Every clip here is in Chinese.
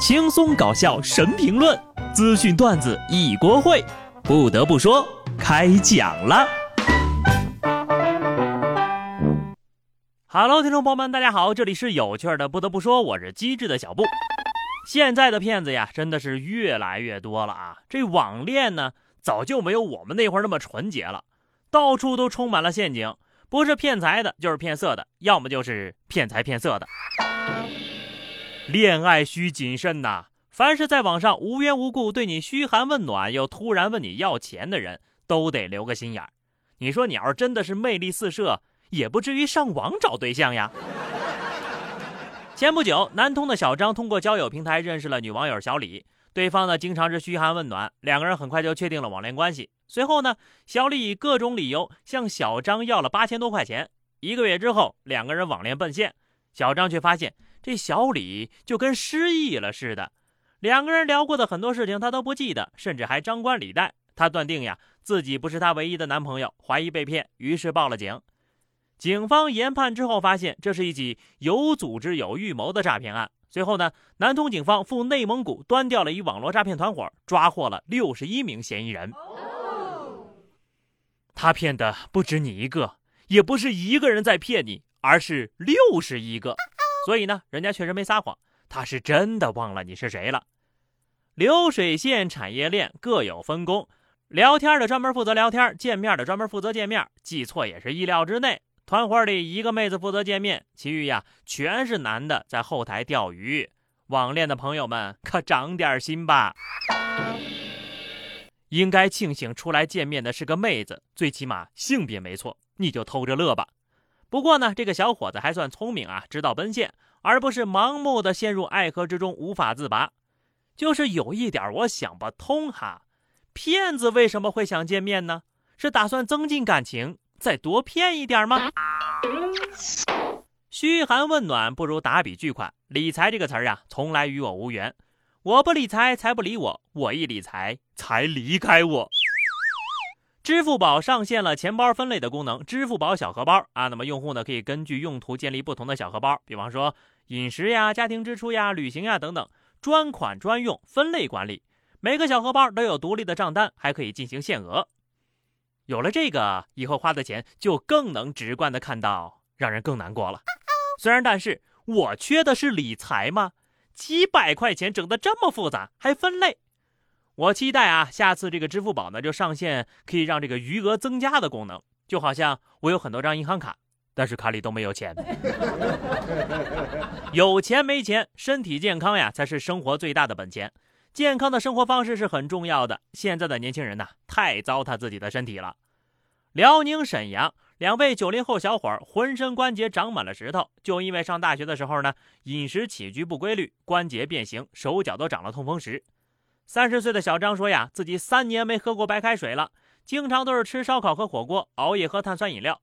轻松搞笑神评论，资讯段子一锅烩。不得不说，开讲了。Hello，听众朋友们，大家好，这里是有趣的。不得不说，我是机智的小布。现在的骗子呀，真的是越来越多了啊！这网恋呢，早就没有我们那会儿那么纯洁了，到处都充满了陷阱，不是骗财的，就是骗色的，要么就是骗财骗色的。恋爱需谨慎呐！凡是在网上无缘无故对你嘘寒问暖，又突然问你要钱的人，都得留个心眼儿。你说你要是真的是魅力四射，也不至于上网找对象呀。前不久，南通的小张通过交友平台认识了女网友小李，对方呢经常是嘘寒问暖，两个人很快就确定了网恋关系。随后呢，小李以各种理由向小张要了八千多块钱。一个月之后，两个人网恋奔现，小张却发现。这小李就跟失忆了似的，两个人聊过的很多事情他都不记得，甚至还张冠李戴。他断定呀自己不是他唯一的男朋友，怀疑被骗，于是报了警。警方研判之后发现，这是一起有组织、有预谋的诈骗案。随后呢，南通警方赴内蒙古端掉了一网络诈骗团伙，抓获了六十一名嫌疑人。他骗的不止你一个，也不是一个人在骗你，而是六十一个。所以呢，人家确实没撒谎，他是真的忘了你是谁了。流水线产业链各有分工，聊天的专门负责聊天，见面的专门负责见面，记错也是意料之内。团伙里一个妹子负责见面，其余呀全是男的在后台钓鱼。网恋的朋友们可长点心吧，应该庆幸出来见面的是个妹子，最起码性别没错，你就偷着乐吧。不过呢，这个小伙子还算聪明啊，知道奔现，而不是盲目的陷入爱河之中无法自拔。就是有一点我想不通哈，骗子为什么会想见面呢？是打算增进感情，再多骗一点吗？嘘寒问暖不如打笔巨款，理财这个词儿啊，从来与我无缘。我不理财，财不理我；我一理财，财离开我。支付宝上线了钱包分类的功能，支付宝小荷包啊，那么用户呢可以根据用途建立不同的小荷包，比方说饮食呀、家庭支出呀、旅行呀等等，专款专用，分类管理。每个小荷包都有独立的账单，还可以进行限额。有了这个，以后花的钱就更能直观的看到，让人更难过了。虽然，但是我缺的是理财吗？几百块钱整的这么复杂，还分类。我期待啊，下次这个支付宝呢就上线可以让这个余额增加的功能，就好像我有很多张银行卡，但是卡里都没有钱。有钱没钱，身体健康呀才是生活最大的本钱。健康的生活方式是很重要的。现在的年轻人呐，太糟蹋自己的身体了。辽宁沈阳两位九零后小伙儿浑身关节长满了石头，就因为上大学的时候呢，饮食起居不规律，关节变形，手脚都长了痛风石。三十岁的小张说呀，自己三年没喝过白开水了，经常都是吃烧烤和火锅，熬夜喝碳酸饮料。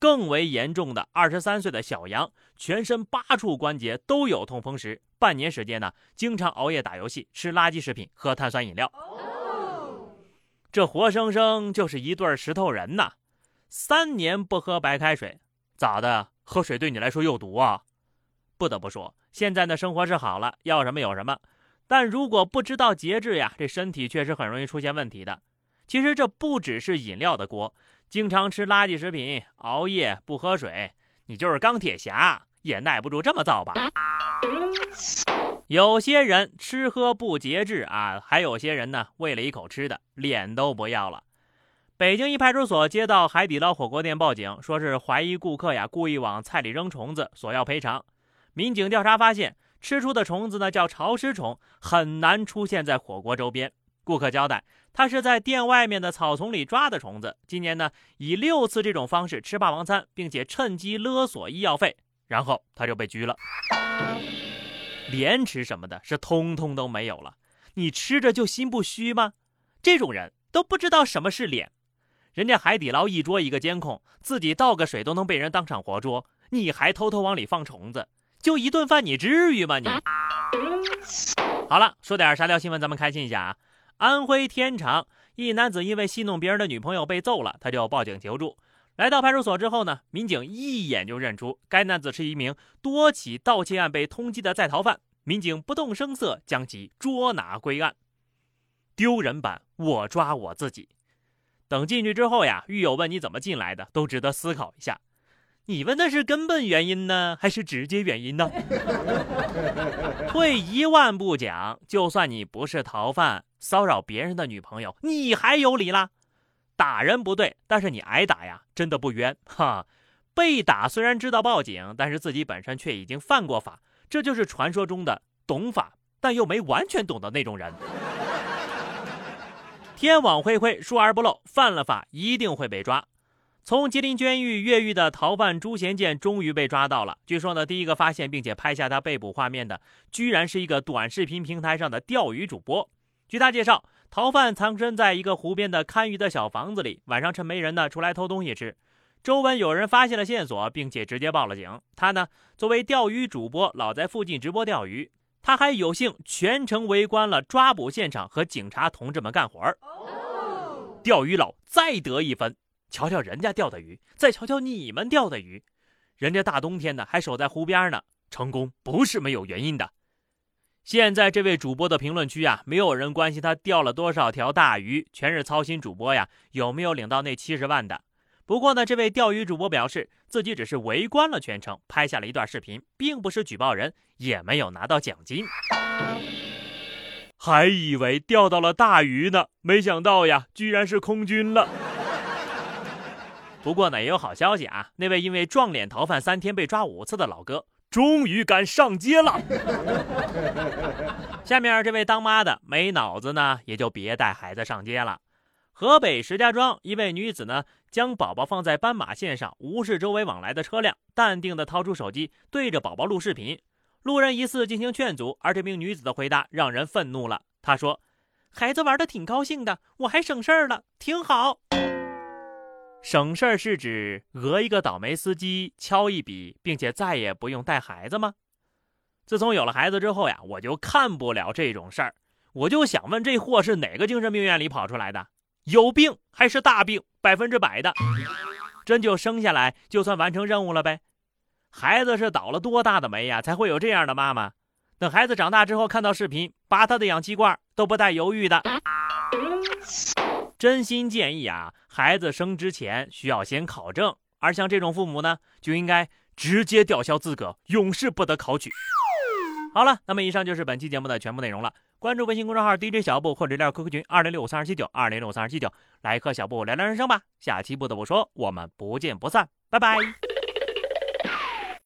更为严重的，二十三岁的小杨，全身八处关节都有痛风石，半年时间呢，经常熬夜打游戏，吃垃圾食品，喝碳酸饮料。这活生生就是一对石头人呐！三年不喝白开水，咋的？喝水对你来说有毒啊？不得不说，现在的生活是好了，要什么有什么。但如果不知道节制呀，这身体确实很容易出现问题的。其实这不只是饮料的锅，经常吃垃圾食品、熬夜不喝水，你就是钢铁侠也耐不住这么造吧。有些人吃喝不节制啊，还有些人呢，为了一口吃的，脸都不要了。北京一派出所接到海底捞火锅店报警，说是怀疑顾客呀故意往菜里扔虫子，索要赔偿。民警调查发现。吃出的虫子呢叫潮湿虫，很难出现在火锅周边。顾客交代，他是在店外面的草丛里抓的虫子。今年呢，以六次这种方式吃霸王餐，并且趁机勒索医药费，然后他就被拘了。廉耻什么的，是通通都没有了。你吃着就心不虚吗？这种人都不知道什么是脸。人家海底捞一桌一个监控，自己倒个水都能被人当场活捉，你还偷偷往里放虫子。就一顿饭，你至于吗？你好了，说点沙雕新闻，咱们开心一下啊！安徽天长一男子因为戏弄别人的女朋友被揍了，他就报警求助。来到派出所之后呢，民警一眼就认出该男子是一名多起盗窃案被通缉的在逃犯，民警不动声色将其捉拿归案。丢人版，我抓我自己。等进去之后呀，狱友问你怎么进来的，都值得思考一下。你问的是根本原因呢，还是直接原因呢？退一万步讲，就算你不是逃犯，骚扰别人的女朋友，你还有理啦？打人不对，但是你挨打呀，真的不冤哈。被打虽然知道报警，但是自己本身却已经犯过法，这就是传说中的懂法但又没完全懂的那种人。天网恢恢，疏而不漏，犯了法一定会被抓。从吉林监狱越狱的逃犯朱贤建终于被抓到了。据说呢，第一个发现并且拍下他被捕画面的，居然是一个短视频平台上的钓鱼主播。据他介绍，逃犯藏身在一个湖边的看鱼的小房子里，晚上趁没人呢出来偷东西吃。周围有人发现了线索，并且直接报了警。他呢，作为钓鱼主播，老在附近直播钓鱼。他还有幸全程围观了抓捕现场和警察同志们干活儿。钓鱼佬再得一分。瞧瞧人家钓的鱼，再瞧瞧你们钓的鱼，人家大冬天的还守在湖边呢，成功不是没有原因的。现在这位主播的评论区啊，没有人关心他钓了多少条大鱼，全是操心主播呀有没有领到那七十万的。不过呢，这位钓鱼主播表示自己只是围观了全程，拍下了一段视频，并不是举报人，也没有拿到奖金。还以为钓到了大鱼呢，没想到呀，居然是空军了。不过呢，也有好消息啊！那位因为撞脸逃犯三天被抓五次的老哥，终于敢上街了。下面这位当妈的没脑子呢，也就别带孩子上街了。河北石家庄一位女子呢，将宝宝放在斑马线上，无视周围往来的车辆，淡定地掏出手机对着宝宝录视频。路人疑似进行劝阻，而这名女子的回答让人愤怒了。她说：“孩子玩的挺高兴的，我还省事儿了，挺好。”省事儿是指讹一个倒霉司机敲一笔，并且再也不用带孩子吗？自从有了孩子之后呀，我就看不了这种事儿。我就想问，这货是哪个精神病院里跑出来的？有病还是大病？百分之百的，真就生下来就算完成任务了呗？孩子是倒了多大的霉呀，才会有这样的妈妈？等孩子长大之后看到视频，拔他的氧气罐都不带犹豫的。真心建议啊，孩子生之前需要先考证，而像这种父母呢，就应该直接吊销资格，永世不得考取。好了，那么以上就是本期节目的全部内容了。关注微信公众号 DJ 小布或者聊 QQ 群二零六五三二七九二零六五三二七九，来和小布聊聊人生吧。下期不得不说，我们不见不散，拜拜。